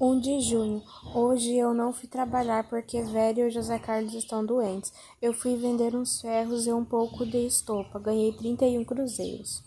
1 de junho. Hoje eu não fui trabalhar porque Velho e José Carlos estão doentes. Eu fui vender uns ferros e um pouco de estopa. Ganhei 31 cruzeiros.